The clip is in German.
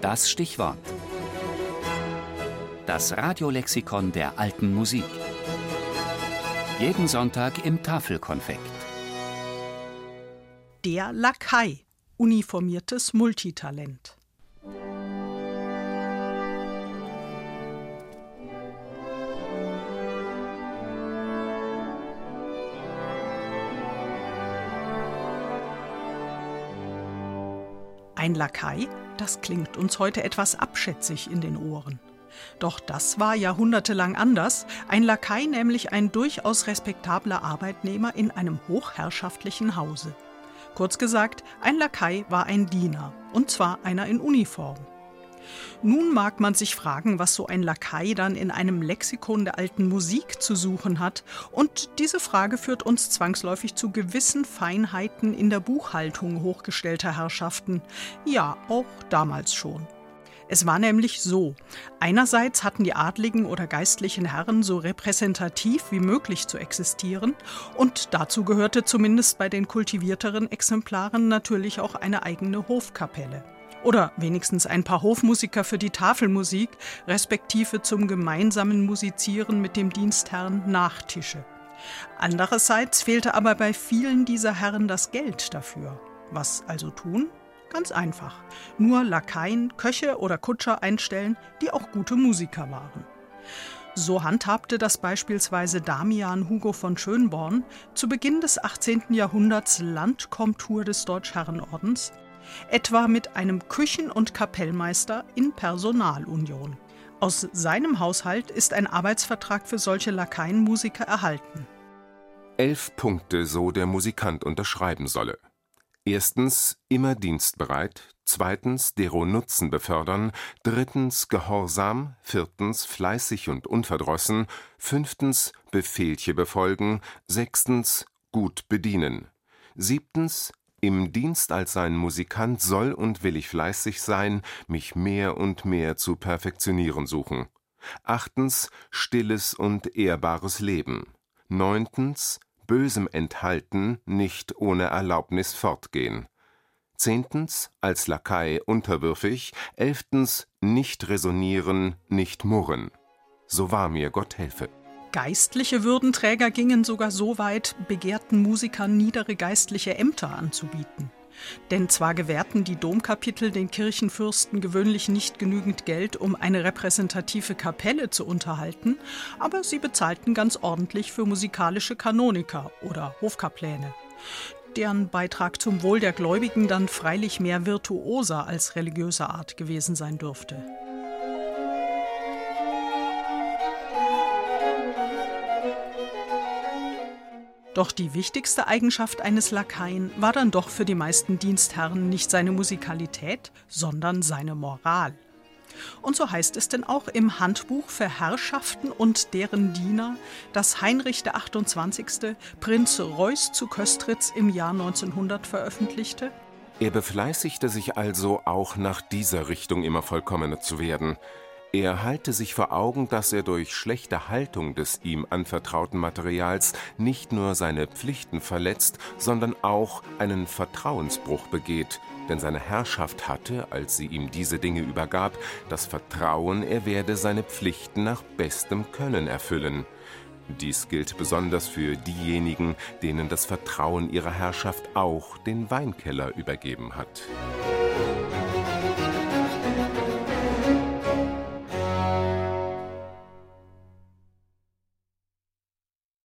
Das Stichwort. Das Radiolexikon der alten Musik. Jeden Sonntag im Tafelkonfekt. Der Lakai, uniformiertes Multitalent. Ein Lakai, das klingt uns heute etwas abschätzig in den Ohren. Doch das war jahrhundertelang anders, ein Lakai nämlich ein durchaus respektabler Arbeitnehmer in einem hochherrschaftlichen Hause. Kurz gesagt, ein Lakai war ein Diener, und zwar einer in Uniform. Nun mag man sich fragen, was so ein Lakai dann in einem Lexikon der alten Musik zu suchen hat, und diese Frage führt uns zwangsläufig zu gewissen Feinheiten in der Buchhaltung hochgestellter Herrschaften, ja, auch damals schon. Es war nämlich so. Einerseits hatten die adligen oder geistlichen Herren so repräsentativ wie möglich zu existieren und dazu gehörte zumindest bei den kultivierteren Exemplaren natürlich auch eine eigene Hofkapelle. Oder wenigstens ein paar Hofmusiker für die Tafelmusik, respektive zum gemeinsamen Musizieren mit dem Dienstherrn Nachtische. Andererseits fehlte aber bei vielen dieser Herren das Geld dafür. Was also tun? Ganz einfach. Nur Lakaien, Köche oder Kutscher einstellen, die auch gute Musiker waren. So handhabte das beispielsweise Damian Hugo von Schönborn zu Beginn des 18. Jahrhunderts Landkomtur des Deutschherrenordens etwa mit einem Küchen- und Kapellmeister in Personalunion. Aus seinem Haushalt ist ein Arbeitsvertrag für solche Lakaienmusiker erhalten. Elf Punkte, so der Musikant unterschreiben solle. Erstens immer dienstbereit, zweitens dero Nutzen befördern, drittens gehorsam, viertens fleißig und unverdrossen, fünftens Befehlche befolgen, sechstens gut bedienen, siebtens im Dienst als sein Musikant soll und will ich fleißig sein, mich mehr und mehr zu perfektionieren suchen. Achtens stilles und ehrbares Leben. Neuntens Bösem enthalten, nicht ohne Erlaubnis fortgehen. Zehntens als Lakai unterwürfig. Elftens nicht resonieren, nicht murren. So wahr mir Gott helfe. Geistliche Würdenträger gingen sogar so weit, begehrten Musikern niedere geistliche Ämter anzubieten. Denn zwar gewährten die Domkapitel den Kirchenfürsten gewöhnlich nicht genügend Geld, um eine repräsentative Kapelle zu unterhalten, aber sie bezahlten ganz ordentlich für musikalische Kanoniker oder Hofkapläne deren Beitrag zum Wohl der Gläubigen dann freilich mehr virtuoser als religiöser Art gewesen sein dürfte. Doch die wichtigste Eigenschaft eines Lakaien war dann doch für die meisten Dienstherren nicht seine Musikalität, sondern seine Moral. Und so heißt es denn auch im Handbuch für Herrschaften und deren Diener, das Heinrich der 28. Prinz Reuß zu Köstritz im Jahr 1900 veröffentlichte. Er befleißigte sich also auch nach dieser Richtung immer vollkommener zu werden. Er halte sich vor Augen, dass er durch schlechte Haltung des ihm anvertrauten Materials nicht nur seine Pflichten verletzt, sondern auch einen Vertrauensbruch begeht, denn seine Herrschaft hatte, als sie ihm diese Dinge übergab, das Vertrauen, er werde seine Pflichten nach bestem Können erfüllen. Dies gilt besonders für diejenigen, denen das Vertrauen ihrer Herrschaft auch den Weinkeller übergeben hat.